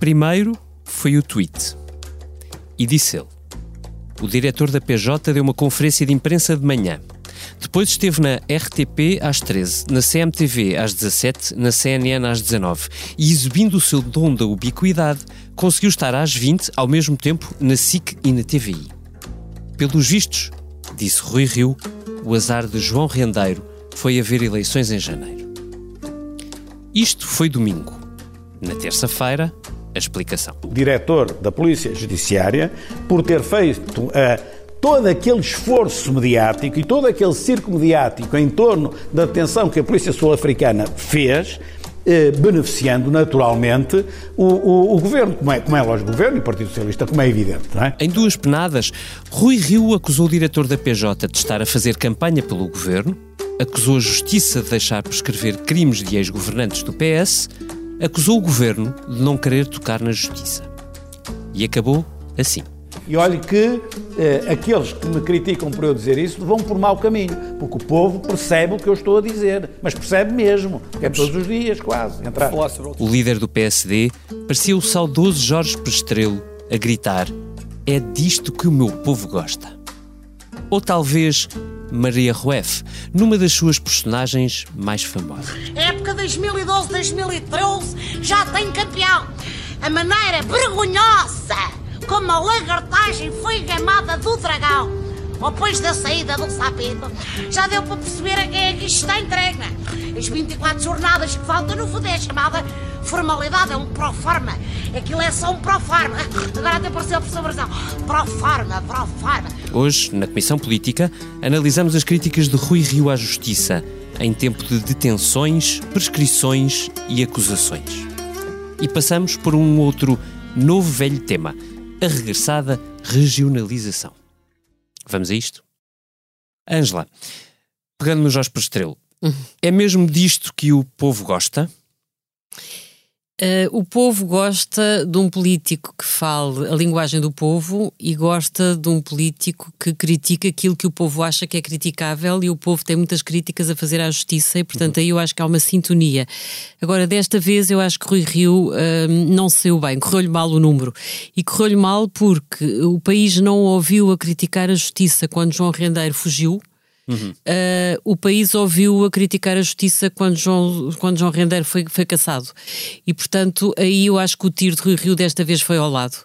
Primeiro foi o tweet. E disse ele: O diretor da PJ deu uma conferência de imprensa de manhã. Depois esteve na RTP às 13, na CMTV às 17, na CNN às 19 e, exibindo o seu dom da ubiquidade, conseguiu estar às 20 ao mesmo tempo na SIC e na TVI. Pelos vistos, disse Rui Rio, o azar de João Rendeiro foi haver eleições em janeiro. Isto foi domingo. Na terça-feira, a explicação. Diretor da Polícia Judiciária, por ter feito uh, todo aquele esforço mediático e todo aquele circo mediático em torno da detenção que a Polícia Sul-Africana fez, eh, beneficiando naturalmente o, o, o, governo, como é, como é lógico, o governo e o Partido Socialista, como é evidente. É? Em duas penadas, Rui Rio acusou o diretor da PJ de estar a fazer campanha pelo governo, acusou a Justiça de deixar prescrever crimes de ex-governantes do PS, acusou o governo de não querer tocar na Justiça. E acabou assim. E olhe que eh, aqueles que me criticam por eu dizer isso vão por mau caminho, porque o povo percebe o que eu estou a dizer, mas percebe mesmo, é todos os dias, quase. Entrar. O líder do PSD parecia o saudoso Jorge Prestrelo a gritar: É disto que o meu povo gosta. Ou talvez Maria Rueff, numa das suas personagens mais famosas. Época 2012-2013 já tem campeão. A maneira vergonhosa como a lagartagem foi gamada do dragão. Depois da saída do sapito, já deu para perceber a quem é que isto está entregue. As 24 jornadas que faltam no fundo é chamada formalidade, é um proforma. Aquilo é só um proforma. Agora até apareceu a Brazão. Proforma, proforma. Hoje, na Comissão Política, analisamos as críticas de Rui Rio à Justiça em tempo de detenções, prescrições e acusações. E passamos por um outro novo velho tema – a regressada regionalização. Vamos a isto? Ângela, pegando no Jorge Prestrelo, uhum. é mesmo disto que o povo gosta? Uh, o povo gosta de um político que fale a linguagem do povo e gosta de um político que critica aquilo que o povo acha que é criticável e o povo tem muitas críticas a fazer à justiça e, portanto, uhum. aí eu acho que há uma sintonia. Agora, desta vez, eu acho que Rui Rio uh, não saiu bem, correu-lhe mal o número. E correu-lhe mal porque o país não ouviu a criticar a justiça quando João Rendeiro fugiu Uh, o país ouviu a criticar a justiça quando João, quando João Rendeiro foi, foi caçado. E, portanto, aí eu acho que o tiro de Rui Rio desta vez foi ao lado.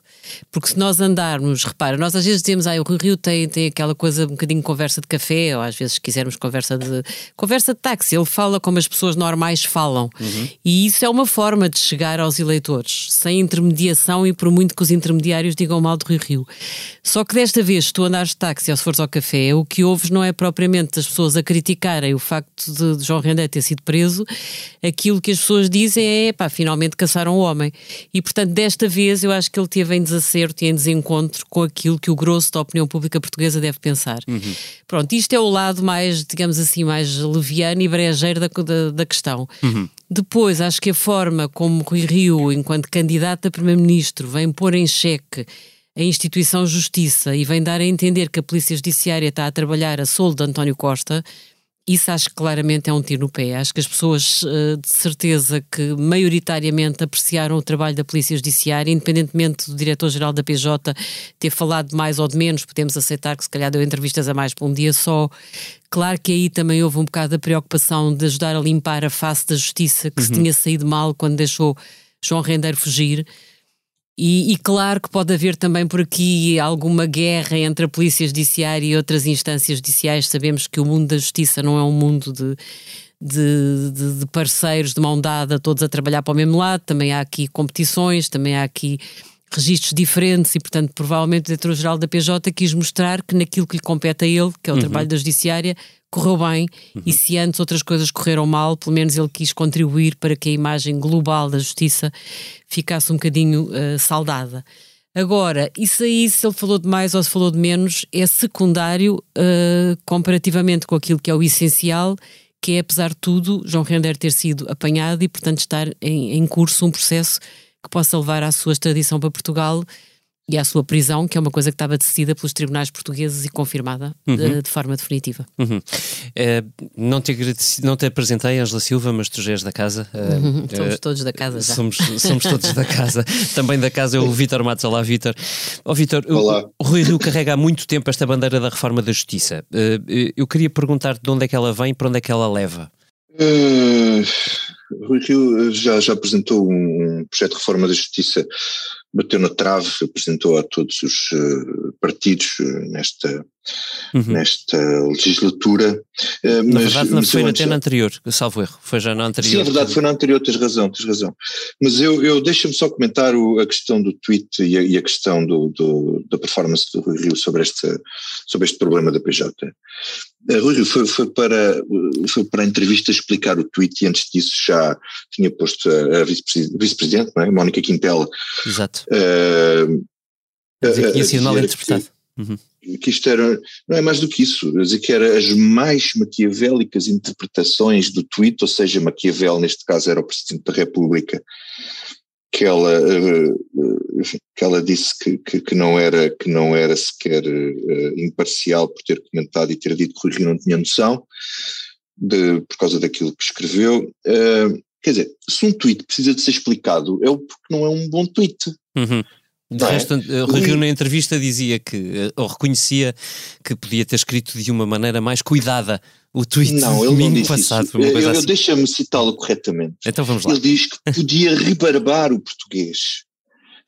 Porque se nós andarmos, repara, nós às vezes dizemos, ah, o Rio Rio tem, tem aquela coisa um bocadinho conversa de café, ou às vezes se quisermos conversa de conversa de táxi, ele fala como as pessoas normais falam. Uhum. E isso é uma forma de chegar aos eleitores, sem intermediação e por muito que os intermediários digam mal do Rio Rio. Só que desta vez, se tu andares de táxi ou se fores ao café, o que ouves não é propriamente as pessoas a criticarem o facto de, de João Rendé ter sido preso, aquilo que as pessoas dizem é, pá, finalmente caçaram o homem. E portanto, desta vez eu acho que ele teve em desacerto e em desencontro com aquilo que o grosso da opinião pública portuguesa deve pensar. Uhum. Pronto, isto é o lado mais, digamos assim, mais leviano e brejeiro da, da, da questão. Uhum. Depois, acho que a forma como Rui Rio, enquanto candidato a Primeiro-Ministro, vem pôr em xeque a instituição Justiça e vem dar a entender que a Polícia Judiciária está a trabalhar a soldo de António Costa, isso acho que claramente é um tiro no pé. Acho que as pessoas, eh, de certeza, que maioritariamente apreciaram o trabalho da Polícia Judiciária, independentemente do Diretor-Geral da PJ ter falado de mais ou de menos, podemos aceitar que se calhar deu entrevistas a mais por um dia só. Claro que aí também houve um bocado da preocupação de ajudar a limpar a face da justiça que uhum. se tinha saído mal quando deixou João Rendeiro fugir. E, e, claro que pode haver também por aqui alguma guerra entre a Polícia Judiciária e outras instâncias judiciais. Sabemos que o mundo da justiça não é um mundo de, de, de, de parceiros de mão dada, todos a trabalhar para o mesmo lado. Também há aqui competições, também há aqui registros diferentes e, portanto, provavelmente o diretor-geral da PJ quis mostrar que naquilo que lhe compete a ele, que é o uhum. trabalho da Judiciária, correu bem uhum. e se antes outras coisas correram mal, pelo menos ele quis contribuir para que a imagem global da justiça ficasse um bocadinho uh, saudada. Agora, isso aí, se ele falou de mais ou se falou de menos, é secundário uh, comparativamente com aquilo que é o essencial, que é, apesar de tudo, João Render ter sido apanhado e, portanto, estar em, em curso um processo que possa levar à sua extradição para Portugal E a sua prisão, que é uma coisa que estava decidida pelos tribunais portugueses e confirmada uhum. de, de, forma definitiva. Uhum. É, não, te não te apresentei, Angela Silva, mas tu já és da casa. Uhum. somos é, todos da casa já. Somos, somos todos da casa. Também da casa é o Vítor Matos. Olá, Vítor. Oh, Vítor, o, Rui Rio carrega há muito tempo esta bandeira da reforma da justiça. Eu queria perguntar de onde é que ela vem e para onde é que ela leva. Uh, Rui Rio já, já apresentou um projeto de reforma da justiça bateu na trave, apresentou a todos os uh, partidos uh, nesta, uhum. nesta legislatura. Uh, na mas, verdade, não foi antes, até na anterior, salvo erro, foi já na anterior. Sim, é verdade, foi na anterior, tens razão, tens razão. Mas eu, eu deixa-me só comentar o, a questão do tweet e a, e a questão do, do, da performance do Rui Rio sobre este, sobre este problema da PJ. Rui Rio foi, foi, para, foi para a entrevista explicar o tweet e antes disso já tinha posto a, a vice-presidente, é? Mónica Quintela. Exato. Uh, dizer que tinha sido mal interpretado. Que, uhum. Que isto era, não é mais do que isso, dizer que era as mais maquiavélicas interpretações do tweet, ou seja, Maquiavel neste caso era o Presidente da República, que ela, que ela disse que, que, que, não era, que não era sequer imparcial por ter comentado e ter dito que o Rio não tinha noção, de, por causa daquilo que escreveu. quer dizer, se um tweet precisa de ser explicado, é porque não é um bom tweet. Uhum. De não é? resto, é? Rio na entrevista dizia que, ou reconhecia que podia ter escrito de uma maneira mais cuidada o tweet não, ele domingo não disse passado. Isso. Eu, assim. Deixa-me citá-lo corretamente. Então vamos lá. Ele diz que podia rebarbar o português.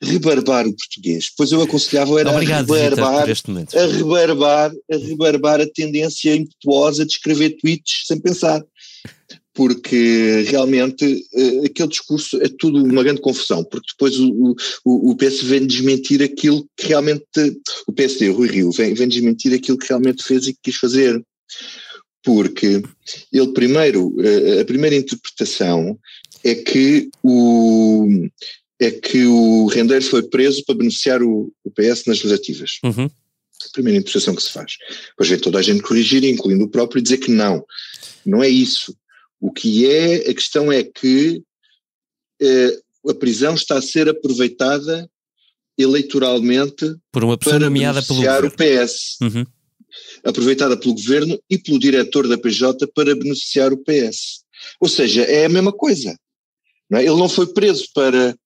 Rebarbar o português. Pois eu aconselhava era Obrigado, a rebarbar, a rebarbar, a rebarbar a tendência impetuosa de escrever tweets sem pensar porque realmente uh, aquele discurso é tudo uma grande confusão, porque depois o, o, o PS vem desmentir aquilo que realmente, o PSD, o Rui Rio, vem, vem desmentir aquilo que realmente fez e que quis fazer porque ele primeiro, eh, a primeira interpretação é que o, é que o Rendeiro foi preso para beneficiar o, o PS nas legislativas. Uhum. A primeira interpretação que se faz. Depois vem toda a gente corrigir, incluindo o próprio, e dizer que não, não é isso. O que é, a questão é que eh, a prisão está a ser aproveitada eleitoralmente por uma pessoa para nomeada beneficiar pelo o PS. Uhum aproveitada pelo governo e pelo diretor da PJ para beneficiar o PS. Ou seja, é a mesma coisa. Não é? Ele não foi preso para,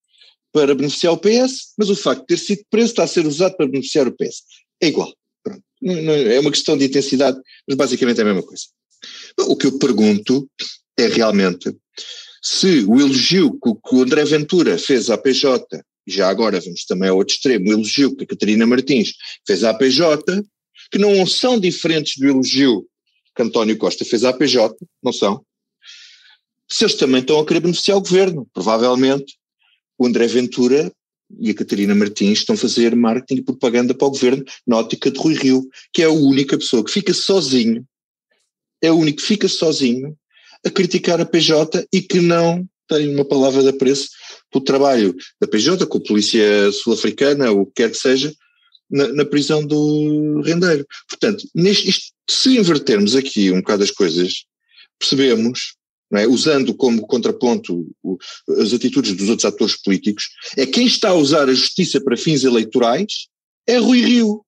para beneficiar o PS, mas o facto de ter sido preso está a ser usado para beneficiar o PS. É igual. Pronto. Não, não, é uma questão de intensidade, mas basicamente é a mesma coisa. O que eu pergunto é realmente se o elogio que o André Ventura fez à PJ, já agora vamos também ao outro extremo, o elogio que a Catarina Martins fez à PJ, que não são diferentes do elogio que António Costa fez à PJ, não são. Se eles também estão a querer beneficiar o governo, provavelmente o André Ventura e a Catarina Martins estão a fazer marketing e propaganda para o governo na ótica de Rui Rio, que é a única pessoa que fica sozinho, é o único que fica sozinho a criticar a PJ e que não tem uma palavra de apreço pelo trabalho da PJ, com a polícia sul-africana, ou o que quer que seja, na, na prisão do rendeiro. Portanto, neste, isto, se invertermos aqui um bocado as coisas, percebemos, é, usando como contraponto as atitudes dos outros atores políticos, é quem está a usar a justiça para fins eleitorais é Rui Rio.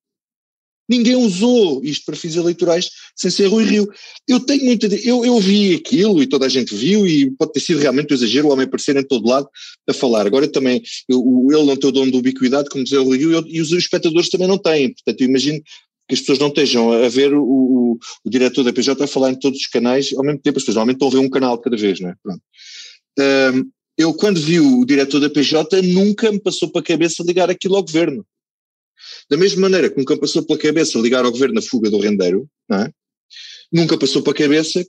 Ninguém usou isto para fins eleitorais sem ser Rui Rio. Eu tenho muita. Eu, eu vi aquilo e toda a gente viu, e pode ter sido realmente um exagero o homem aparecer em todo lado a falar. Agora também, eu, ele não tem o dono da ubiquidade, como dizia o Rui Rio, e os espectadores também não têm. Portanto, eu imagino que as pessoas não estejam a ver o, o, o diretor da PJ a falar em todos os canais ao mesmo tempo. As pessoas normalmente estão a ver um canal cada vez, não é? Pronto. Um, eu, quando vi o diretor da PJ, nunca me passou para a cabeça ligar aquilo ao governo. Da mesma maneira que nunca passou pela cabeça ligar ao governo a fuga do rendeiro, é? nunca passou pela cabeça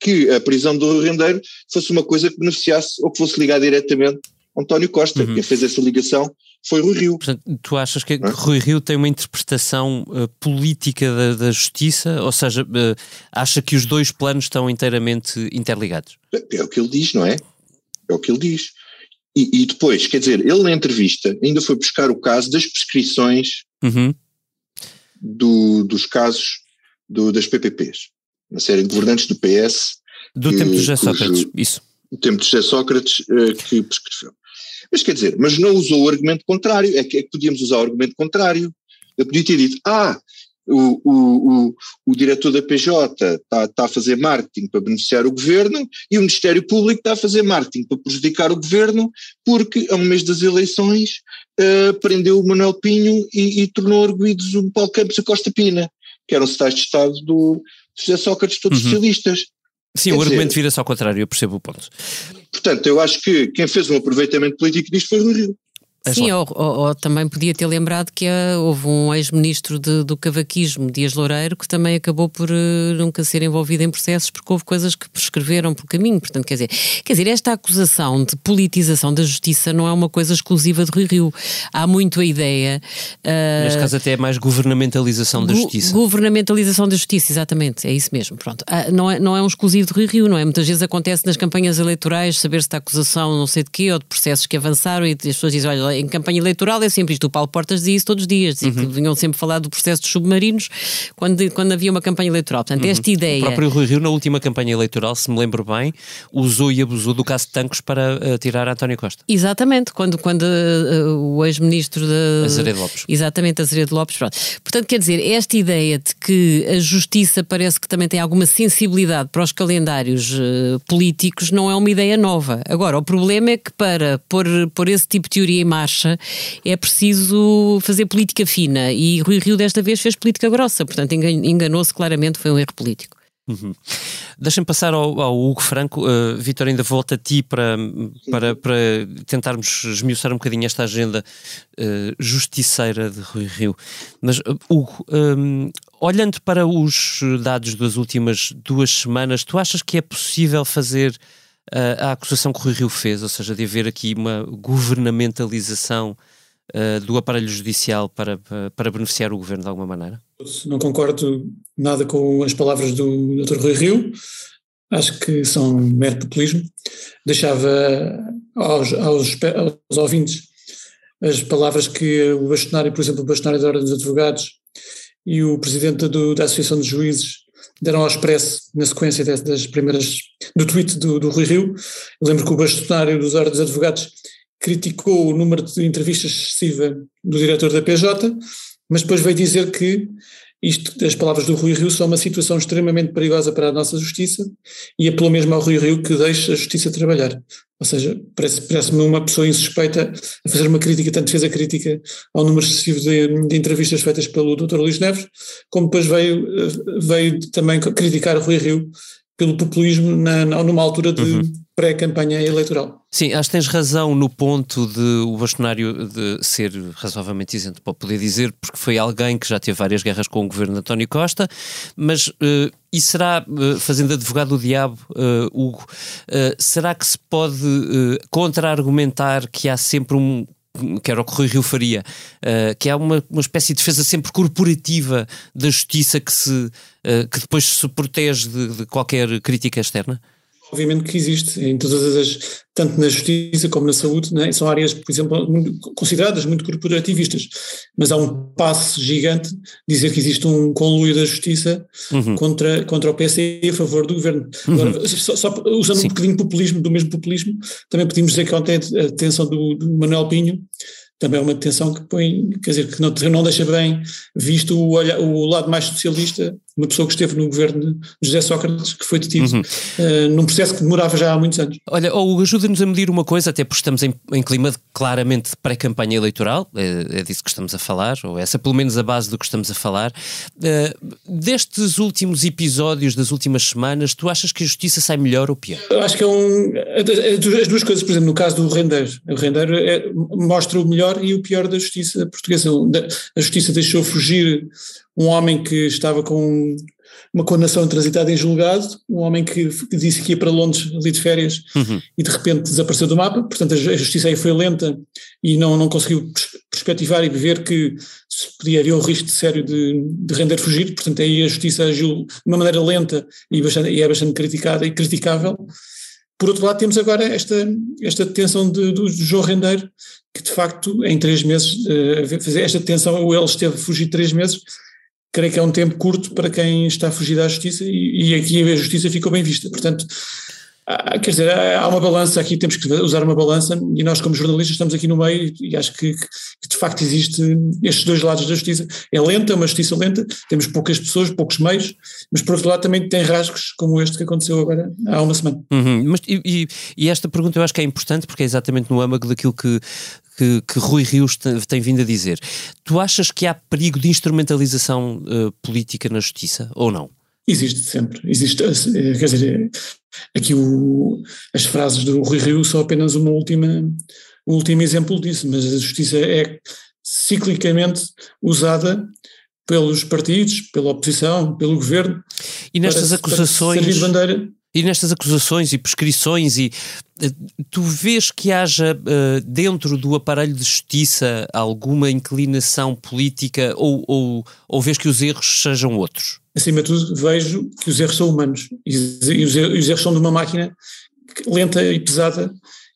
que a prisão do rendeiro fosse uma coisa que beneficiasse ou que fosse ligar diretamente a António Costa. Uhum. Quem fez essa ligação foi Rui Rio. Portanto, tu achas que é? Rui Rio tem uma interpretação uh, política da, da, justiça, ou seja, uh, acha que os dois planos estão inteiramente interligados? É, é o que ele diz, não é? É o que ele diz. E, e, depois, quer dizer, ele na entrevista ainda foi buscar o caso das prescrições uhum. do, dos casos do, das PPPs. Uma série de governantes do PS. Do que, tempo de José Sócrates, isso. Do tempo de José Sócrates uh, que prescreveu. Mas quer dizer, mas não usou o argumento contrário, é que, é que podíamos usar o argumento contrário. Eu podia ter dito, ah, o, o, o, o diretor da PJ está, está a fazer marketing para beneficiar o governo e o Ministério Público está a fazer marketing para prejudicar o governo porque, a um mês das eleições, uh, prendeu o Manuel Pinho e, e tornou arguídos o Paulo Campos e Costa Pina, que eram secretários de Estado do José Sócrates, todos uhum. socialistas. Sim, Quer o dizer, argumento vira-se ao contrário, eu percebo o ponto. Portanto, eu acho que quem fez um aproveitamento político disto foi o Rio. É Sim, ou, ou, ou, também podia ter lembrado que uh, houve um ex-ministro do cavaquismo, Dias Loureiro, que também acabou por uh, nunca ser envolvido em processos porque houve coisas que prescreveram por caminho. Portanto, quer dizer, quer dizer, esta acusação de politização da justiça não é uma coisa exclusiva de Rui Rio. Há muito a ideia. Uh, Neste caso, até é mais governamentalização da justiça. Governamentalização da justiça, exatamente, é isso mesmo. Pronto. Uh, não, é, não é um exclusivo de Rui Rio, não é? Muitas vezes acontece nas campanhas eleitorais saber se está acusação não sei de quê ou de processos que avançaram e as pessoas dizem, olha, em campanha eleitoral é sempre isto. O Paulo Portas dizia isso todos os dias. Dizia uhum. que vinham sempre falar do processo dos submarinos quando, quando havia uma campanha eleitoral. Portanto, uhum. esta ideia. O próprio Rui Rio, na última campanha eleitoral, se me lembro bem, usou e abusou do caso de Tancos para uh, tirar António Costa. Exatamente, quando, quando uh, o ex-ministro de. Azeredo Lopes. Exatamente, Azeredo Lopes. Pronto. Portanto, quer dizer, esta ideia de que a justiça parece que também tem alguma sensibilidade para os calendários uh, políticos não é uma ideia nova. Agora, o problema é que para pôr, pôr esse tipo de teoria em marcha é preciso fazer política fina e Rui Rio desta vez fez política grossa, portanto enganou-se claramente, foi um erro político. Uhum. Deixa-me passar ao, ao, Hugo Franco. Uh, Vitor, ainda volta a ti para, para, para tentarmos esmiuçar um bocadinho esta agenda uh, justiceira de Rui Rio. Mas, uh, Hugo, um, olhando para os dados das últimas duas semanas, tu achas que é possível fazer a acusação que Rui Rio fez, ou seja, de haver aqui uma governamentalização uh, do aparelho judicial para, para, para, beneficiar o governo de alguma maneira? Não concordo nada com as palavras do Dr. Rui Rio, acho que são mero populismo. Deixava aos, aos, aos ouvintes as palavras que o bastonário, por exemplo, o bastonário da Ordem dos Advogados e o presidente do, da Associação de Juízes deram ao expresso na sequência das primeiras do tweet do, do Rui Rio. Eu lembro que o bastonário dos Ordens dos Advogados criticou o número de entrevistas excessiva do diretor da PJ, mas depois veio dizer que isto, as palavras do Rui Rio são uma situação extremamente perigosa para a nossa justiça e é pelo mesmo ao Rui Rio que deixa a justiça trabalhar. Ou seja, parece-me parece uma pessoa insuspeita a fazer uma crítica, tanto fez a crítica ao número excessivo de, de entrevistas feitas pelo Dr. Luís Neves, como depois veio, veio também criticar o Rui Rio pelo populismo na, numa altura de uhum. Pré-campanha eleitoral. Sim, acho que tens razão no ponto de o bastonário de ser razoavelmente isento para poder dizer, porque foi alguém que já teve várias guerras com o governo de António Costa, mas uh, e será, uh, fazendo advogado do diabo, uh, Hugo, será que se pode contra-argumentar que há sempre um que era o que Rui Rio faria, uh, que há uma, uma espécie de defesa sempre corporativa da justiça que, se, uh, que depois se protege de, de qualquer crítica externa? Obviamente que existe em todas as, tanto na justiça como na saúde, né? são áreas, por exemplo, muito, consideradas muito corporativistas, mas há um passo gigante dizer que existe um conluio da justiça uhum. contra, contra o PSE a favor do governo. Uhum. Agora, só, só, usando Sim. um bocadinho de populismo, do mesmo populismo, também podemos dizer que ontem a detenção do, do Manuel Pinho também é uma detenção que põe, quer dizer, que não, não deixa bem visto o, o lado mais socialista uma pessoa que esteve no governo de José Sócrates, que foi detido uhum. uh, num processo que demorava já há muitos anos. Olha, Hugo, ajuda-nos a medir uma coisa, até porque estamos em, em clima de, claramente de pré-campanha eleitoral, é, é, disso que estamos a falar, ou essa pelo menos a base do que estamos a falar. Uh, destes últimos episódios, das últimas semanas, tu achas que a justiça sai melhor ou pior? Eu acho que é um. As duas coisas, por exemplo, no caso do Rendeiro, o Rendeiro é, mostra o melhor e o pior da justiça portuguesa. A justiça deixou fugir um homem que estava com uma condenação transitada em julgado, um homem que, disse que ia para Londres ali de férias uhum. e de repente desapareceu do mapa, portanto a justiça aí foi lenta e não, não conseguiu perspectivar e ver que podia haver um risco sério de, de render fugir, portanto aí a justiça agiu de uma maneira lenta e, bastante, e é bastante criticada e criticável. Por outro lado, temos agora esta, esta detenção de, do João Rendeiro, que de facto em três meses, uh, fazer esta detenção, ou ele esteve a fugir três meses, creio que é um tempo curto para quem está a fugir da justiça e, e aqui a justiça ficou bem vista. Portanto, ah, quer dizer, há uma balança aqui, temos que usar uma balança e nós como jornalistas estamos aqui no meio e acho que, que de facto existe estes dois lados da justiça. É lenta, é uma justiça lenta, temos poucas pessoas, poucos meios, mas por outro lado também tem rasgos como este que aconteceu agora há uma semana. Uhum, mas, e, e, esta pergunta eu acho que é importante porque é exatamente no âmago daquilo que, que, que Rui Rios tem, tem, vindo a dizer. Tu achas que há perigo de instrumentalização uh, política na justiça ou não? Existe sempre. Existe, eh, quer dizer, aqui o, as frases do Rui Rio são apenas uma última, um último exemplo disso, mas a justiça é ciclicamente usada pelos partidos, pela oposição, pelo governo. E nestas acusações. Para bandeira. E nestas acusações e prescrições, e eh, tu vês que haja dentro do aparelho de justiça alguma inclinação política ou, ou, ou vês que os erros sejam outros? Acima de tudo, vejo que os erros são humanos e, os, erros, os, erros são de uma máquina lenta e pesada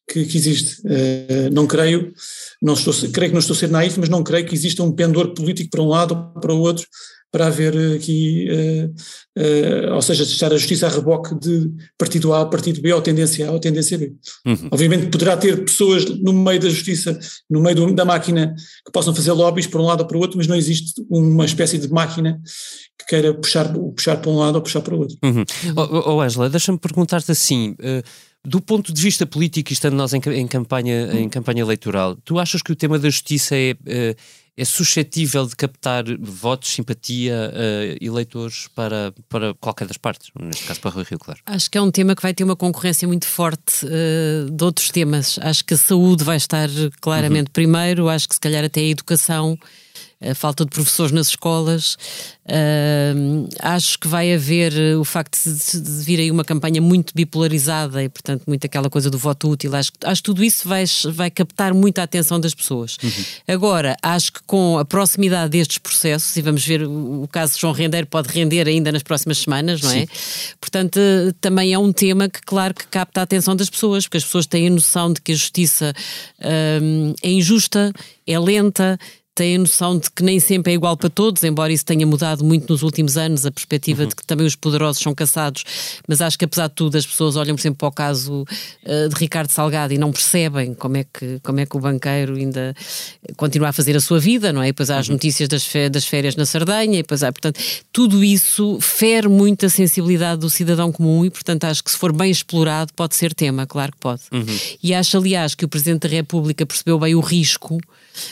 que, que existe. Uh, não creio, não estou, creio que não estou a ser naif, mas não creio que exista um pendor político para um lado ou para o outro para haver aqui, uh, uh, ou seja, estar a justiça a reboque de partido A, partido B, ou tendência A ou tendência B. Uhum. Obviamente poderá ter pessoas no meio da justiça, no meio do, da máquina, que possam fazer lobbies para um lado ou para o outro, mas não existe uma espécie de máquina que queira puxar, puxar para um lado ou puxar para o outro. Uhum. Oh, oh Angela, deixa-me perguntar-te assim, uh, do ponto de vista político, estando nós em, em, campanha, em campanha eleitoral, tu achas que o tema da justiça é é suscetível de captar votos, simpatia, uh, eleitores para, para qualquer das partes, neste caso para o Rio, claro. Acho que é um tema que vai ter uma concorrência muito forte uh, de outros temas. Acho que a saúde vai estar claramente uhum. primeiro, acho que se calhar até a educação a falta de professores nas escolas. Uh, acho que vai haver uh, o facto de, de, vir aí uma campanha muito bipolarizada e, portanto, muito aquela coisa do voto útil. Acho, acho que tudo isso vai, vai captar muita atenção das pessoas. Uhum. Agora, acho que com a proximidade destes processos, e vamos ver o, o caso de João Rendeiro pode render ainda nas próximas semanas, não é? Sim. Portanto, uh, também é um tema que, claro, que capta a atenção das pessoas, porque as pessoas têm a noção de que a justiça é injusta, é lenta têm a noção de que nem sempre é igual para todos, embora isso tenha mudado muito nos últimos anos, a perspectiva uhum. de que também os poderosos são caçados, mas acho que apesar de tudo as pessoas olham sempre para o caso uh, de Ricardo Salgado e não percebem como é, que, como é que o banqueiro ainda continua a fazer a sua vida, não é? E depois há as uhum. notícias das, das férias na Sardenha, e depois há, portanto, tudo isso fere muito a sensibilidade do cidadão comum e, portanto, acho que se for bem explorado pode ser tema, claro que pode. Uhum. E acho, aliás, que o Presidente da República percebeu bem o risco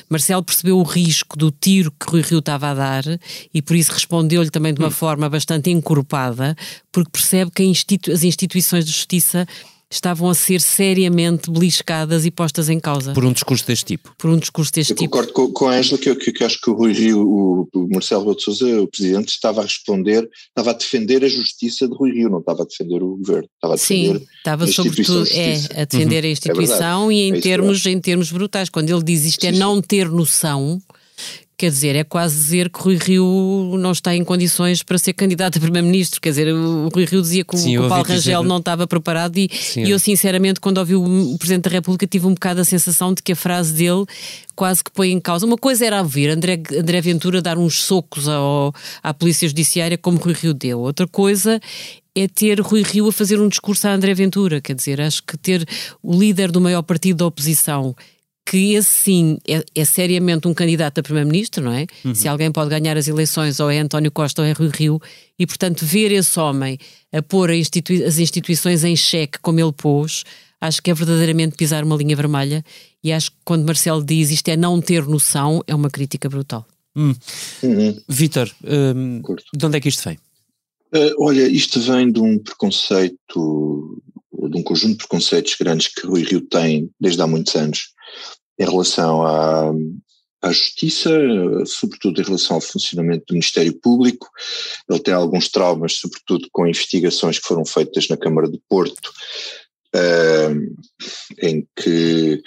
Marcelo percebeu o risco do tiro que Rui Rio estava a dar e por isso respondeu-lhe também de uma hum. forma bastante encorpada, porque percebe que institu as instituições de justiça estavam a ser seriamente beliscadas e postas em causa. Por um discurso deste tipo. Por um discurso deste eu tipo. Concordo com, com a Ângela que, que, que, acho que o Rui Rio, o, o Marcelo Rebelo de Sousa, o Presidente, estava a responder, estava a defender a justiça de Rui Rio, não estava a defender o Governo, estava a defender Sim, estava sobretudo de é, a defender uhum. a instituição é e em, é termos, em termos brutais. Quando ele diz isto é não ter noção Quer dizer, é quase dizer que Rui Rio não está em condições para ser candidato a Primeiro-Ministro. Quer dizer, o Rui Rio dizia que, Sim, o, que o Paulo Rangel dizer... não estava preparado e, e eu, sinceramente, quando ouvi o Presidente da República, tive um bocado a sensação de que a frase dele quase que põe em causa. Uma coisa era ouvir André, André Ventura dar uns socos ao, à Polícia Judiciária, como Rui Rio deu. Outra coisa é ter Rui Rio a fazer um discurso a André Ventura. Quer dizer, acho que ter o líder do maior partido da oposição que esse sim é, é, seriamente um candidato a primeiro-ministro, não é? Uhum. Se alguém pode ganhar as eleições ou é António Costa ou é Rui Rio, e portanto ver esse homem a pôr a institui as instituições em xeque como ele pôs, acho que é verdadeiramente pisar uma linha vermelha e acho que quando Marcelo diz isto é não ter noção, é uma crítica brutal. Hum. Uhum. Vítor, um, de onde é que isto vem? Uh, olha, isto vem de um preconceito, de um conjunto de preconceitos grandes que Rui Rio tem desde há muitos anos em relação à, à justiça, sobretudo em relação ao funcionamento do Ministério Público. Ele tem alguns traumas, sobretudo com investigações que foram feitas na Câmara de Porto, em que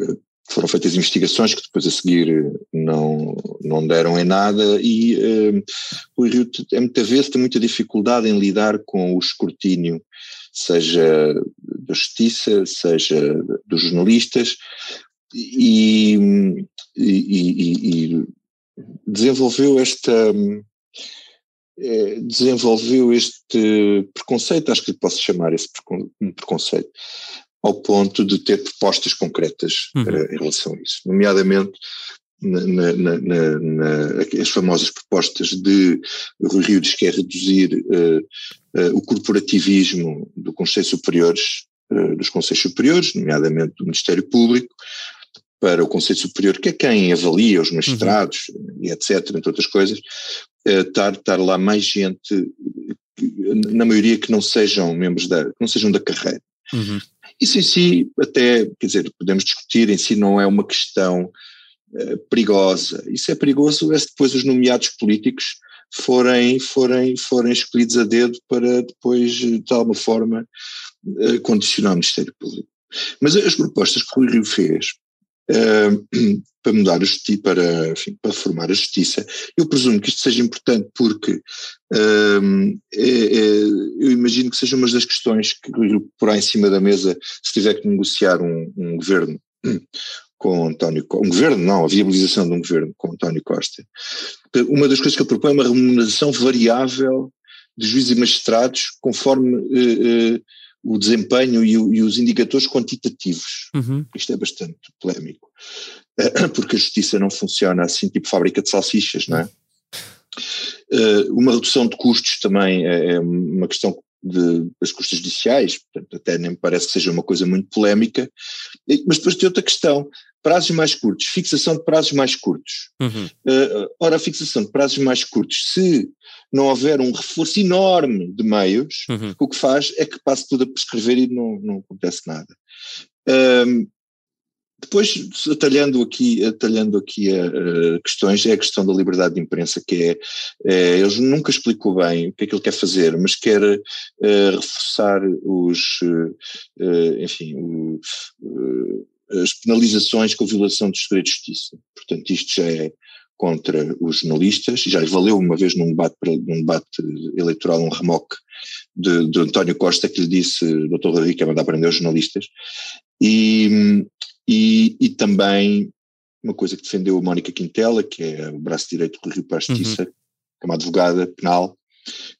uh, foram feitas investigações que depois a seguir não, não deram em nada e o Rio é muitas vezes tem muita dificuldade em lidar com o escrutínio, seja da justiça, seja dos jornalistas, e, e, e, desenvolveu esta, é, desenvolveu este preconceito, acho que lhe posso chamar esse preconceito, ao ponto de ter propostas concretas uhum. uh, em relação a isso, nomeadamente na, na, na, as famosas propostas de Rui Rio diz que é reduzir uh, uh, o corporativismo do Conselho Superiores, uh, dos Conselhos Superiores, nomeadamente do Ministério Público, para o Conselho Superior, que é quem avalia os magistrados uhum. e etc., entre outras coisas, estar, estar lá mais gente, na maioria que não sejam membros da, não sejam da carreira. Uhum. Isso em si, até, quer dizer, podemos discutir, em si não é uma questão uh, perigosa. Isso é perigoso é se depois os nomeados políticos forem, forem, forem escolhidos a dedo para depois, de alguma forma, uh, condicionar o Ministério Público. Mas as propostas que o Rui Rio fez para mudar a justiça, para, enfim, para reformar a justiça. Eu presumo que isto seja importante porque é, é, eu imagino que seja uma das questões que porá em cima da mesa se tiver que negociar um, um governo com António um governo, não, a viabilização de um governo com António Costa. Uma das coisas que ele propõe é uma remuneração variável de juízes e magistrados conforme uh, uh, o desempenho e, o, e, os indicadores quantitativos. Uhum. Isto é bastante polémico, porque a justiça não funciona assim, tipo fábrica de salsichas, não é? Uh, uma redução de custos também é, é uma questão de, das custas judiciais, portanto, até nem me parece que seja uma coisa muito polémica, mas depois tem outra questão, prazos mais curtos, fixação de prazos mais curtos. Uhum. Uh, ora, a fixação de prazos mais curtos, se não houver um reforço enorme de meios, uhum. o que faz é que passa tudo a prescrever e não, não acontece nada. Um, depois, atalhando aqui, atalhando aqui a, a, questões, é a questão da liberdade de imprensa, que é, é ele nunca explicou bem o que é que ele quer fazer, mas quer uh, reforçar os, uh, enfim, o, as penalizações com violação dos segredos de justiça. Portanto, isto já é contra os jornalistas, já valeu uma vez num debate, num debate eleitoral um remoque de, de António Costa que lhe disse, doutor Rodrigo, é mandar prender os jornalistas, e, e, e, também uma coisa que defendeu a Mónica Quintela, que é o braço direito do Rio para a Justiça, uhum. que é uma advogada penal,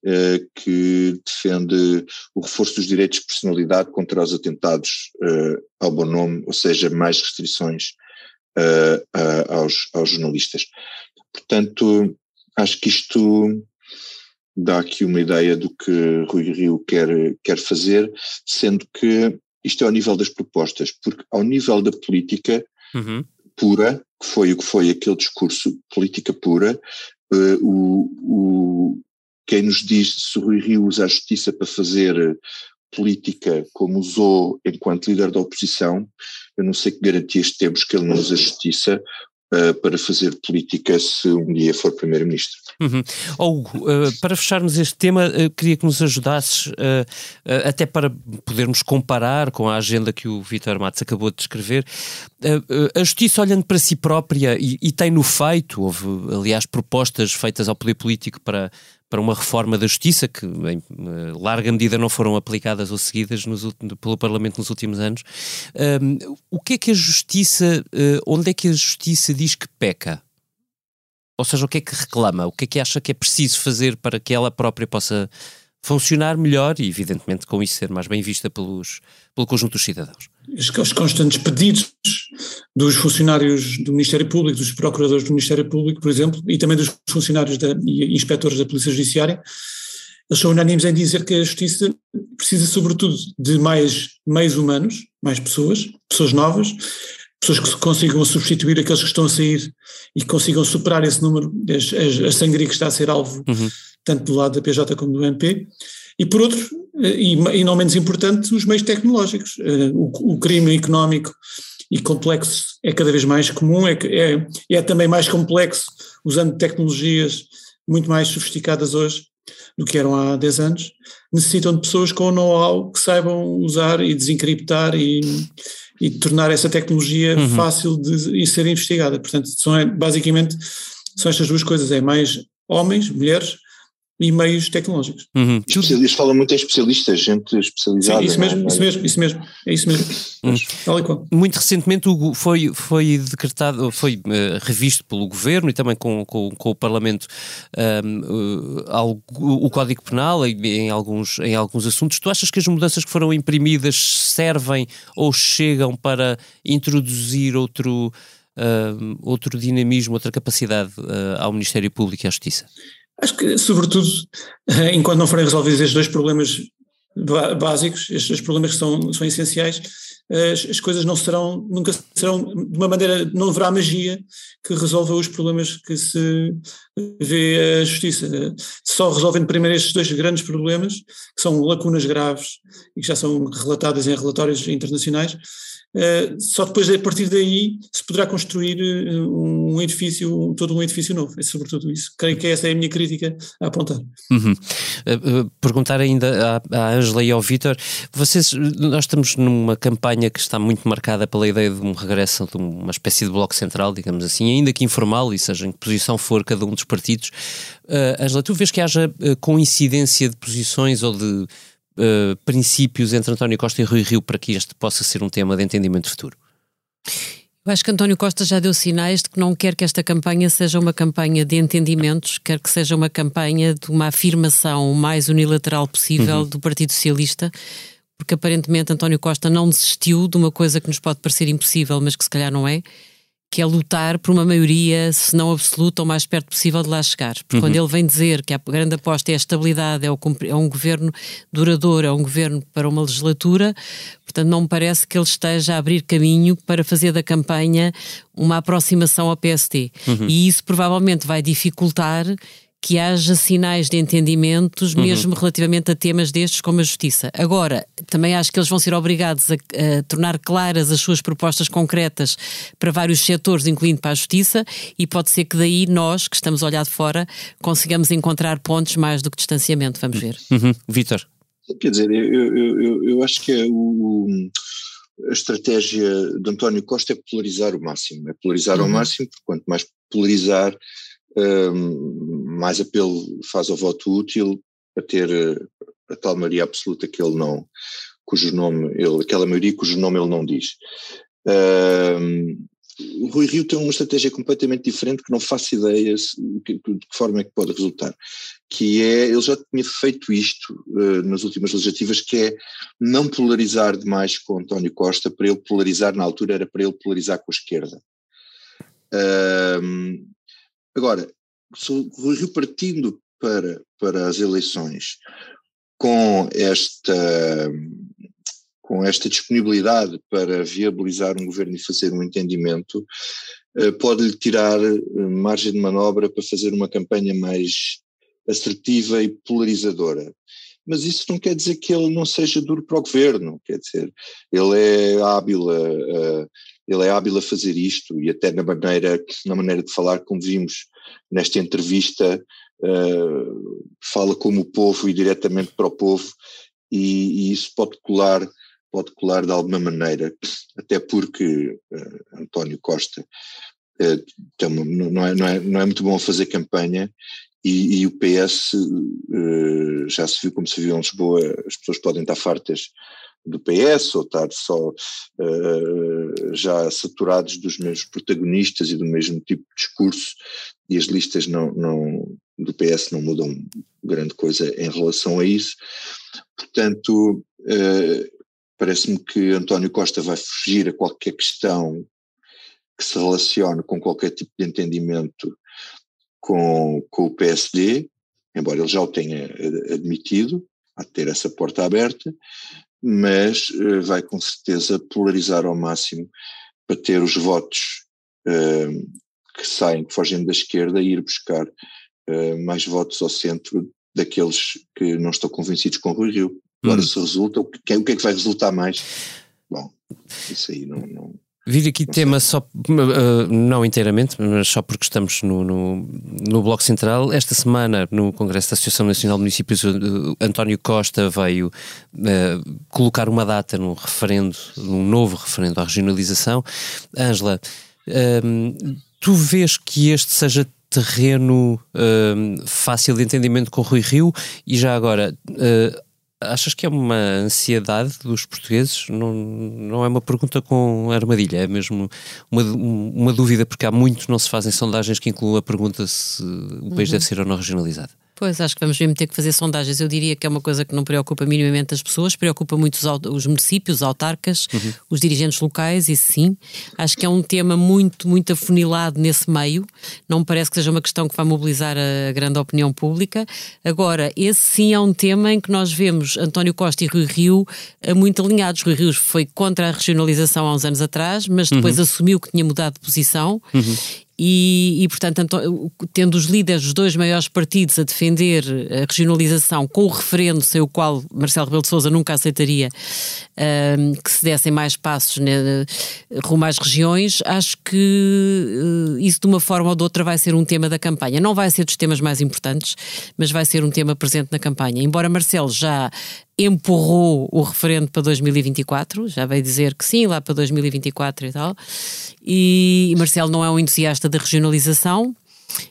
eh, que defende o reforço dos direitos de personalidade contra os atentados eh, ao bom nome, ou seja, mais restrições eh, aos, aos jornalistas. Portanto, acho que isto dá aqui uma ideia do que Rui Rio quer, quer fazer, sendo que isto é ao nível das propostas, porque ao nível da política uhum. pura, que foi o que foi aquele discurso política pura, uh, o, o, quem nos diz se o Rui Rio usa a justiça para fazer eh, política como usou enquanto líder da oposição, eu não sei que garantias temos que ele não usa a justiça para fazer política se um dia for primeiro-ministro. Uhum. Hugo, uh, para fecharmos este tema, uh, queria que nos ajudasses, até para podermos comparar com a agenda que o Vitor Matos acabou de descrever, a justiça olhando para si própria e, e tem no feito, houve aliás propostas feitas ao poder político para para uma reforma da justiça que, em eh, larga medida, não foram aplicadas ou seguidas nos, pelo Parlamento nos últimos anos. Um, o que é que a justiça, uh, onde é que a justiça diz que peca? Ou seja, o que é que reclama? O que é que acha que é preciso fazer para que ela própria possa funcionar melhor e, evidentemente, com isso ser mais bem vista pelos, pelo conjunto dos cidadãos? Os constantes pedidos dos funcionários do Ministério Público, dos procuradores do Ministério Público, por exemplo, e também dos funcionários da, e inspectores da Polícia Judiciária, eles são unânimes em dizer que a Justiça precisa, sobretudo, de mais meios humanos, mais pessoas, pessoas novas, pessoas que consigam substituir aqueles que estão a sair e que consigam superar esse número, a, a sangria que está a ser alvo, uhum. tanto do lado da PJ como do MP, e por outro, e, e não menos importante, os meios tecnológicos. Eh, o, o crime económico e complexo é cada vez mais comum, é, é, é também mais complexo usando tecnologias muito mais sofisticadas hoje do que eram há 10 anos, necessitam de pessoas com know-how que saibam usar e desencriptar e, e tornar essa tecnologia uhum. fácil de e ser investigada. Portanto, são basicamente são estas duas coisas, é mais homens, mulheres, e meios tecnológicos. Uhum. Especialistas, falam muito em especialistas, gente especializada. Sim, isso mesmo, é? isso mesmo, isso mesmo, é isso mesmo. Uhum. Muito recentemente Hugo, foi, foi decretado, foi uh, revisto pelo Governo e também com, com, com o Parlamento um, uh, algo, o Código Penal em, em, alguns, em alguns assuntos. Tu achas que as mudanças que foram imprimidas servem ou chegam para introduzir outro, uh, outro dinamismo, outra capacidade uh, ao Ministério Público e à Justiça? Acho que, sobretudo, eh, enquanto não forem resolvidos estes dois problemas básicos, estes dois problemas que são, são essenciais, as, as, coisas não serão, nunca serão, de uma maneira, não haverá magia que resolva os problemas que se vê a justiça. Só resolvendo primeiro estes dois grandes problemas, que são lacunas graves e que já são relatadas em relatórios internacionais, só depois, a partir daí, se poderá construir uh, um edifício, todo um edifício novo. É sobretudo isso. Creio que essa é a minha crítica a apontar. Uhum. Uh, perguntar ainda à Ângela e ao Vítor, vocês, nós estamos numa campanha que está muito marcada pela ideia de um regresso de uma espécie de bloco central, digamos assim, ainda que informal, e seja em que posição for cada um dos partidos. Ângela, tu vês que haja coincidência de posições ou de uh, princípios entre António Costa e Rui Rio para que este possa ser um tema de entendimento futuro? Eu acho que António Costa já deu sinais de que não quer que esta campanha seja uma campanha de entendimentos, quer que seja uma campanha de uma afirmação o mais unilateral possível uhum. do Partido Socialista, porque aparentemente António Costa não desistiu de uma coisa que nos pode parecer impossível, mas que se calhar não é, que é lutar por uma maioria, se não absoluta, o mais perto possível de lá chegar. Porque uhum. quando ele vem dizer que a grande aposta é a estabilidade, é, o, é um governo duradouro, é um governo para uma legislatura, portanto não me parece que ele esteja a abrir caminho para fazer da campanha uma aproximação ao PST. Uhum. E isso provavelmente vai dificultar que haja sinais de entendimentos, uhum. mesmo relativamente a temas destes como a justiça. Agora, também acho que eles vão ser obrigados a, a, tornar claras as suas propostas concretas para vários setores, incluindo para a justiça, e pode ser que daí nós, que estamos a olhar de fora, consigamos encontrar pontos mais do que distanciamento. Vamos ver. Uhum. Vítor. Quer dizer, eu, eu, eu, acho que é o a estratégia de António Costa é polarizar o máximo, é polarizar uhum. ao máximo, porque quanto mais polarizar, mais apelo faz ao voto útil a ter eh, a tal maioria absoluta que ele não, cujo nome, ele, aquela maioria cujo nome ele não diz. o Rui Rio tem uma estratégia completamente diferente que não faço ideia de que, de que forma é que pode resultar, que é, ele já tinha feito isto uh, nas últimas legislativas, que é não polarizar demais com António Costa, para ele polarizar, na altura era para ele polarizar com a esquerda. Uh, Agora, se o Rio partindo para, para as eleições com esta, com esta disponibilidade para viabilizar um governo e fazer um entendimento, eh, pode-lhe tirar eh, margem de manobra para fazer uma campanha mais assertiva e polarizadora. Mas isso não quer dizer que ele não seja duro para o governo, quer dizer, ele é hábil a, a ele é hábil a fazer isto e até na maneira, na maneira de falar, como vimos nesta entrevista, uh, fala como o povo e diretamente para o povo e, e, isso pode colar, pode colar de alguma maneira, até porque uh, António Costa uh, uma, não, é, não, é, não é muito bom a fazer campanha e, e o PS já se viu como se viu em Lisboa, as pessoas podem estar fartas do PS ou estar só uh, já saturados dos mesmos protagonistas e do mesmo tipo de discurso e as listas não, não, do PS não mudam grande coisa em relação a isso. Portanto, uh, parece-me que António Costa vai fugir a qualquer questão que se relacione com qualquer tipo de entendimento com, com o PSD, embora ele já o tenha admitido, a ter essa porta aberta, mas uh, vai com certeza polarizar ao máximo para ter os votos uh, que saem, que fogem da esquerda e ir buscar uh, mais votos ao centro daqueles que não estão convencidos com o Rui Rio. Agora, hum. se resulta, o que, o que é que vai resultar mais? Bom, isso aí não, não Vir aqui tema só, uh, não inteiramente, mas só porque estamos no, no, no, Bloco Central. Esta semana, no Congresso da Associação Nacional de Municípios, uh, António Costa veio uh, colocar uma data no referendo, num novo referendo à regionalização. Ângela, tu vês que este seja terreno fácil de entendimento com o Rui Rio? E já agora, achas que é uma ansiedade dos portugueses? Não, não é uma pergunta com armadilha, é mesmo uma, uma dúvida, porque há muitos não se fazem sondagens que incluam a pergunta se o país uhum. deve ser ou não regionalizado. Pois, acho que vamos mesmo ter que fazer sondagens. Eu diria que é uma coisa que não preocupa minimamente as pessoas, preocupa muito os, os municípios, os autarcas, uhum. os dirigentes locais, isso sim. Acho que é um tema muito, muito afunilado nesse meio. Não me parece que seja uma questão que vai mobilizar a grande opinião pública. Agora, esse sim é um tema em que nós vemos António Costa e Rui Rio eh, muito alinhados. Rui Rio foi contra a regionalização há uns anos atrás, mas depois uhum. assumiu que tinha mudado de posição uhum. E, e, portanto, tendo os líderes dos dois maiores partidos a defender a regionalização com o referendo sem o qual Marcelo Rebelo de Sousa nunca aceitaria uh, que se dessem mais passos né, rumo às regiões, acho que uh, isso de uma forma ou de outra vai ser um tema da campanha. Não vai ser dos temas mais importantes, mas vai ser um tema presente na campanha. Embora Marcelo já empurrou o referendo para 2024, já veio dizer que sim, lá para 2024 e tal. E Marcelo não é um entusiasta da regionalização,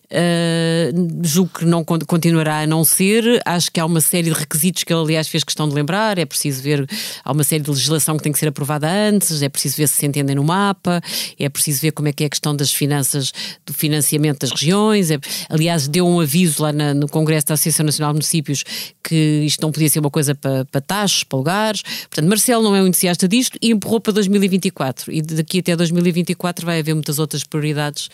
Uh, julgo que não continuará a não ser. Acho que há uma série de requisitos que ele, aliás, fez questão de lembrar. É preciso ver, há uma série de legislação que tem que ser aprovada antes, é preciso ver se se entendem no mapa, é preciso ver como é que é a questão das finanças, do financiamento das regiões. É, aliás, deu um aviso lá na, no Congresso da Associação Nacional de Municípios que isto não podia ser uma coisa para, para taxas, para lugares. Portanto, Marcelo não é um entusiasta disto e empurrou para 2024. E daqui até 2024 vai haver muitas outras prioridades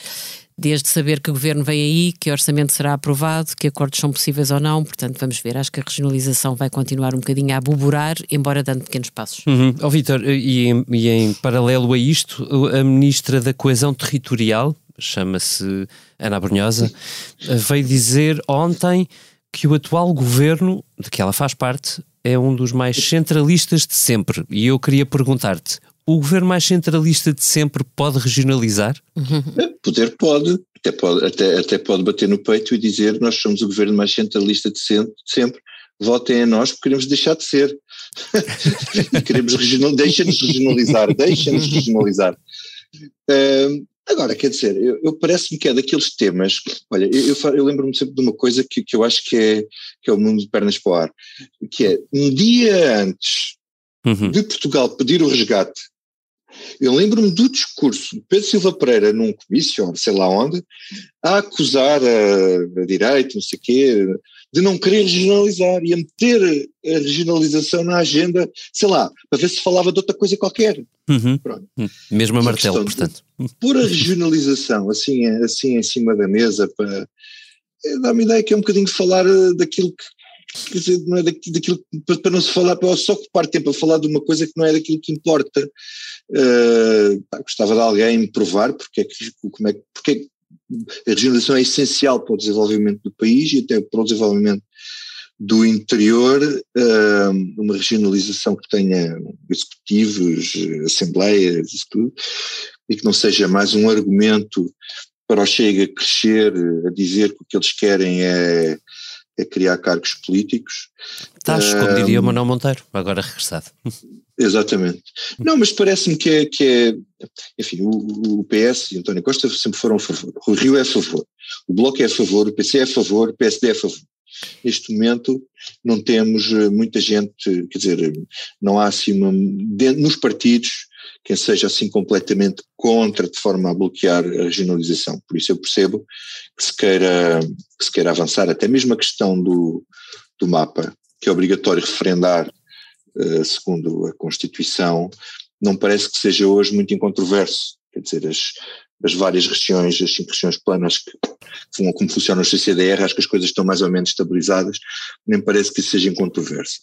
desde saber que o governo vem aí, que orçamento será aprovado, que acordos são possíveis ou não. Portanto, vamos ver. Acho que a regionalização vai continuar um bocadinho a aboborar, embora dando pequenos passos. Uhum. Oh, Vitor, e, e em paralelo a isto, a Ministra da Coesão Territorial, chama-se Ana Brunhosa, veio dizer ontem que o atual governo, de que ela faz parte, é um dos mais centralistas de sempre. E eu queria perguntar-te: o governo mais centralista de sempre pode regionalizar? É, poder pode, até pode, até, até pode bater no peito e dizer nós somos o governo mais centralista de sempre, votem a nós porque queremos deixar de ser. queremos regional, deixa-nos regionalizar, deixa-nos regionalizar. Uh, agora, quer dizer, eu, eu parece-me que é daqueles temas, olha, eu, eu, eu lembro-me sempre de uma coisa que, que eu acho que é, que é o mundo de pernas para o ar, que é um dia antes uhum. de Portugal pedir o resgate eu lembro-me do discurso de Pedro Silva Pereira num comício, sei lá onde, a acusar a, a direita, não sei o quê, de não querer regionalizar e a meter a regionalização na agenda, sei lá, para ver se falava de outra coisa qualquer. Uhum. Hum. Mesmo a martelo, portanto. Pôr a regionalização assim, assim em cima da mesa para eh, dá-me a ideia que é um bocadinho falar eh, daquilo que quer dizer, não é daquilo, para não se falar, para só ocupar tempo a falar de uma coisa que não é daquilo que importa. Uh, pá, gostava de alguém me provar porque é que, como é, porque é a regionalização é essencial para o desenvolvimento do país e até para o desenvolvimento do interior, uh, uma regionalização que tenha executivos, assembleias, isso tudo, e que não seja mais um argumento para o Chega crescer a dizer que o que eles querem é é criar cargos políticos. Estás, como diria o Manuel Monteiro, agora regressado. Exatamente. Não, mas parece-me que é, que é enfim, o, o, PS e António Costa sempre foram a favor, o Rio é a favor, o Bloco é a favor, o PC é a favor, o PSD é a favor. Neste momento não temos eh, muita gente, quer dizer, não há assim uma, nos partidos quem seja assim completamente contra de forma a bloquear a regionalização. Por isso eu percebo que se queira, que se queira avançar, até mesmo a questão do, do mapa, que é obrigatório referendar uh, segundo a Constituição, não parece que seja hoje muito incontroverso. Quer dizer, as, as várias regiões, as cinco regiões planas que, como funciona o CCDR, acho que as coisas estão mais ou menos estabilizadas, nem parece que isso seja incontroverso.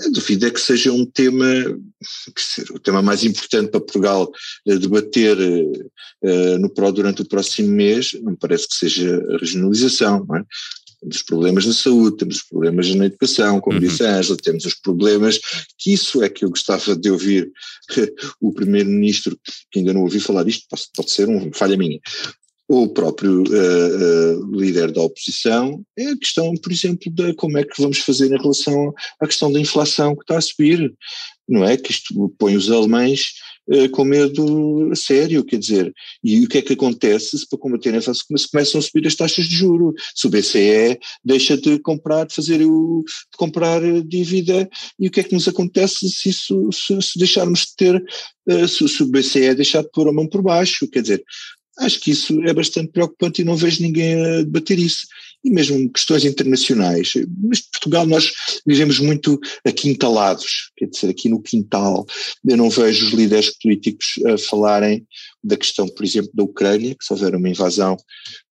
A duvido é que seja um tema, que o tema mais importante para Portugal debater uh, no PRO durante o próximo mês, não parece que seja a regionalização, não é? Temos os problemas na saúde, temos os problemas na educação, como uhum. disse a Angela, temos os problemas, que isso é que eu gostava de ouvir o Primeiro-Ministro, que ainda não ouvi falar disto, pode, pode ser uma falha minha, o próprio uh, uh, líder da oposição, é a questão, por exemplo, de como é que vamos fazer em relação à questão da inflação que está a subir. não é? Que isto põe os alemães uh, com medo sério, quer dizer, e o que é que acontece se para combater a inflação se começam a subir as taxas de juro, se o BCE deixa de comprar, de fazer o, de comprar dívida, e o que é que nos acontece se isso, se, se deixarmos de ter, se, se o BCE deixar de pôr a mão por baixo, quer dizer, acho que isso é bastante preocupante e não vejo ninguém a debater isso e mesmo questões internacionais. Mas Portugal nós vivemos muito aquintalados, quer dizer, aqui no quintal. Eu não vejo os líderes políticos a falarem da questão, por exemplo, da Ucrânia, que se houver uma invasão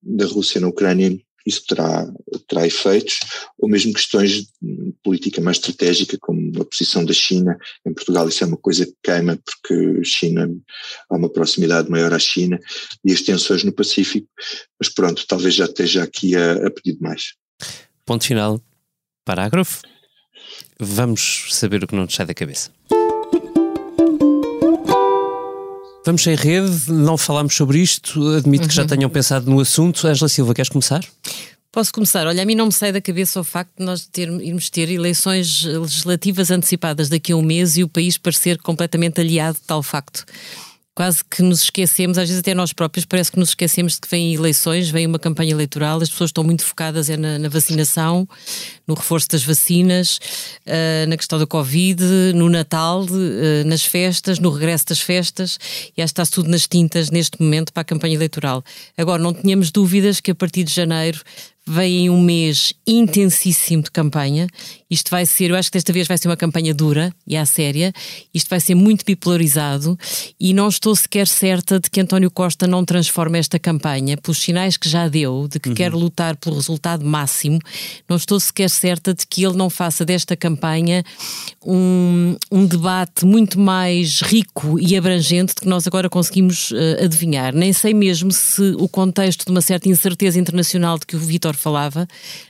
da Rússia na Ucrânia, isso terá, terá efeitos, ou mesmo questões de política mais estratégica, como a posição da China. Em Portugal isso é uma coisa que queima, porque China, há uma proximidade maior à China, e as tensões no Pacífico, mas pronto, talvez já esteja aqui a, a pedir mais. Ponto final. Parágrafo. Vamos saber o que não nos sai da cabeça. Vamos em rede, não falámos sobre isto, admito uhum. que já uhum. tenham pensado no assunto. Angela Silva, queres começar? Posso começar? Olha, a mim não me sai da cabeça o facto de nós ter, irmos ter eleições legislativas antecipadas daqui a um mês e o país parecer completamente aliado de tal facto quase que nos esquecemos, às vezes até nós próprios, parece que nos esquecemos de que vêm eleições, vem uma campanha eleitoral, as pessoas estão muito focadas é na, na vacinação, no reforço das vacinas, uh, na questão da Covid, no Natal, uh, nas festas, no regresso das festas, e acho que está tudo nas tintas neste momento para a campanha eleitoral. Agora, não tínhamos dúvidas que a partir de janeiro vem um mês intensíssimo de campanha. Isto vai ser, eu acho que desta vez vai ser uma campanha dura e à séria. Isto vai ser muito bipolarizado e não estou sequer certa de que António Costa não transforme esta campanha, pelos sinais que já deu, de que uhum. quer lutar pelo resultado máximo. Não estou sequer certa de que ele não faça desta campanha um, um debate muito mais rico e abrangente do que nós agora conseguimos uh, adivinhar. Nem sei mesmo se o contexto de uma certa incerteza internacional de que o Vítor falava,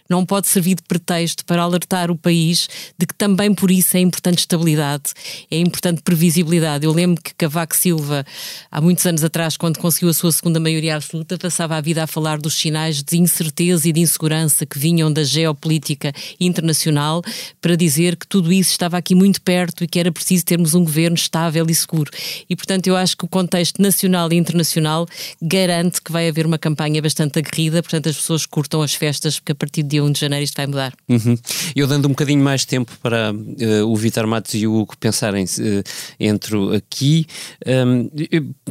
não pode servir de pretexto para alertar o país de que também por isso é importante estabilidade, é importante previsibilidade. Eu lembro que Cavaco Silva, há muitos anos atrás, quando conseguiu a sua segunda maioria absoluta, passava a vida a falar dos sinais de incerteza e de insegurança que vinham da geopolítica internacional para dizer que tudo isso estava aqui muito perto e que era preciso termos um governo estável e seguro. E, portanto, eu acho que o contexto nacional e internacional garante que vai haver uma campanha bastante aguerrida, portanto, as pessoas curtam as festas, porque a partir de dia 1 de janeiro isto vai mudar. Uhum. Eu dando um bocadinho mais tempo para uh, o Vitor Matos e o Hugo pensarem uh, entro aqui, um,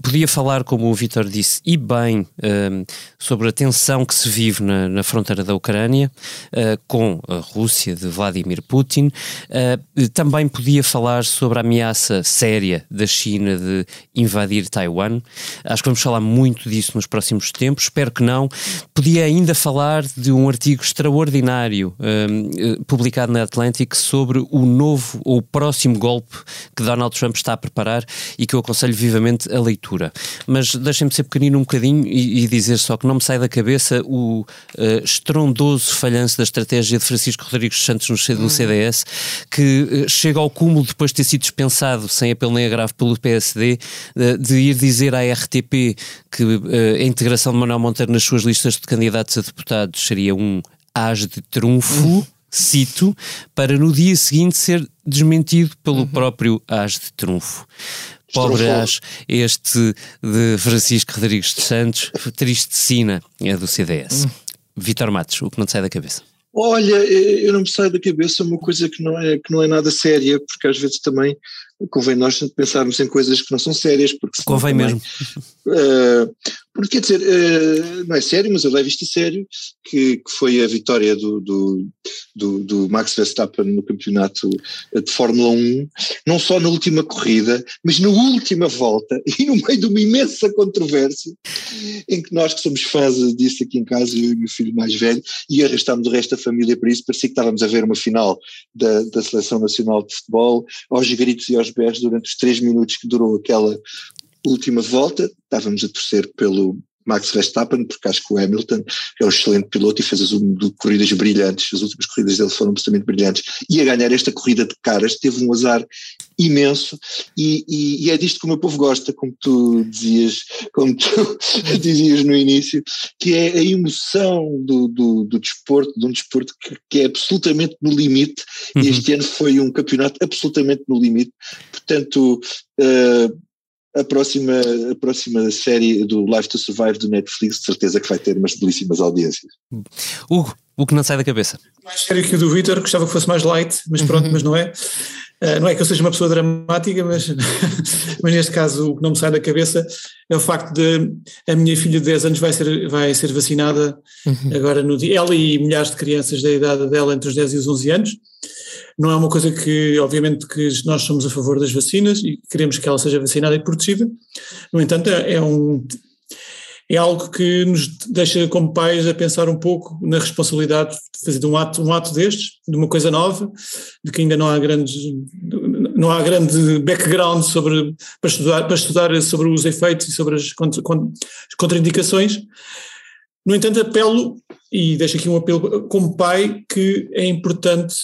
podia falar, como o Vitor disse, e bem, um, sobre a tensão que se vive na, na fronteira da Ucrânia uh, com a Rússia de Vladimir Putin. Também podia falar sobre a ameaça séria da China de invadir Taiwan. Acho que vamos falar muito disso nos próximos tempos, espero que não. Podia ainda falar de um artigo extraordinário uh, publicado na Atlantic sobre o novo ou próximo golpe que Donald Trump está a preparar e que eu aconselho vivamente a leitura. Mas deixem-me ser pequenino um bocadinho e, e, dizer só que não me sai da cabeça o uh, estrondoso falhanço da estratégia de Francisco Rodrigues Santos no, no CDS, que uh, chega ao cúmulo depois de ter sido dispensado, sem apelo nem agravo, pelo PSD, uh, de ir dizer à RTP que a integração de Manuel Monteiro nas suas listas de candidatos a deputados seria um as de trunfo, cito, para no dia seguinte ser desmentido pelo uhum. próprio as de trunfo. Pobre as, este de Francisco Rodrigues de Santos, triste sina é do CDS. Uhum. Vitor Matos, o que não te sai da cabeça? Olha, eu não me sai da cabeça uma coisa que não é, que não é nada séria, porque às vezes também convém nós pensarmos em coisas que não são sérias. Porque convém também, mesmo. Uh, porque, quer dizer, uh, não é sério, mas eu levo isto a sério, que, que foi a vitória do, do, do, do, Max Verstappen no campeonato de Fórmula 1, não só na última corrida, mas na última volta, e no meio de uma imensa controvérsia, em que nós que somos fãs disso aqui em casa, eu e o meu filho mais velho, e arrastámos o resto da família para isso, parecia que estávamos a ver uma final da, da Seleção Nacional de Futebol, aos gritos e aos berros durante os três minutos que durou aquela última volta, estávamos a torcer pelo, Max Verstappen, porque acho que o Hamilton é um excelente piloto e fez as corridas brilhantes, as últimas corridas dele foram absolutamente brilhantes, e a ganhar esta corrida de caras teve um azar imenso e, e, e, é disto que o meu povo gosta, como tu dizias, como tu dizias no início, que é a emoção do, do, do desporto, de um desporto que, que, é absolutamente no limite, uhum. e este ano foi um campeonato absolutamente no limite, portanto uh, a próxima, a próxima série do Life to Survive do Netflix, de certeza que vai ter umas belíssimas audiências. Hugo, o que não sai da cabeça? Mais sério que o do Vitor, gostava que fosse mais light, mas pronto, uhum. mas não é. Uh, não é que eu seja uma pessoa dramática, mas, mas neste caso o que não me sai da cabeça é o facto de a minha filha de 10 anos vai ser, vai ser vacinada uhum. agora no dia. Ela e milhares de crianças da idade dela entre os 10 e os 11 anos. Não é uma coisa que, obviamente, que nós somos a favor das vacinas e queremos que ela seja vacinada e protegida. No entanto, é, é um, é algo que nos deixa como pais a pensar um pouco na responsabilidade de fazer um ato, um ato destes, de uma coisa nova, de que ainda não há grandes não há grande background sobre para estudar para estudar sobre os efeitos e sobre as, contra, as contraindicações. No entanto, apelo e deixo aqui um apelo como pai que é importante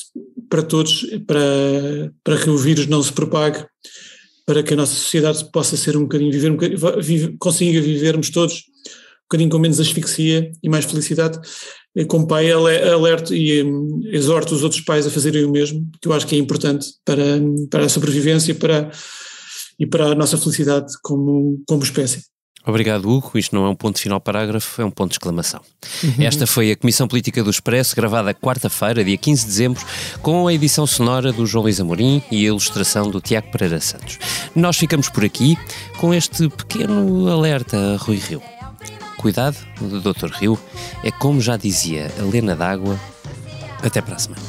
para todos para para que o vírus não se propague para que a nossa sociedade possa ser um bocadinho, viver um bocadinho, vive, consiga vivermos todos um bocadinho com menos asfixia e mais felicidade. Como pai, alerto e um, exorto os outros pais a fazerem o mesmo, que eu acho que é importante para, para a sobrevivência para, e para a nossa felicidade como, como espécie. Obrigado, Hugo. Isto não é um ponto final parágrafo, é um ponto de exclamação. Uhum. Esta foi a Comissão Política do Expresso, gravada quarta-feira, dia 15 de dezembro, com a edição sonora do João Luís Amorim e a ilustração do Tiago Pereira Santos. Nós ficamos por aqui com este pequeno alerta, Rui Rio. Cuidado, Dr. Rio, é como já dizia a Lena d'Água. Até para a semana.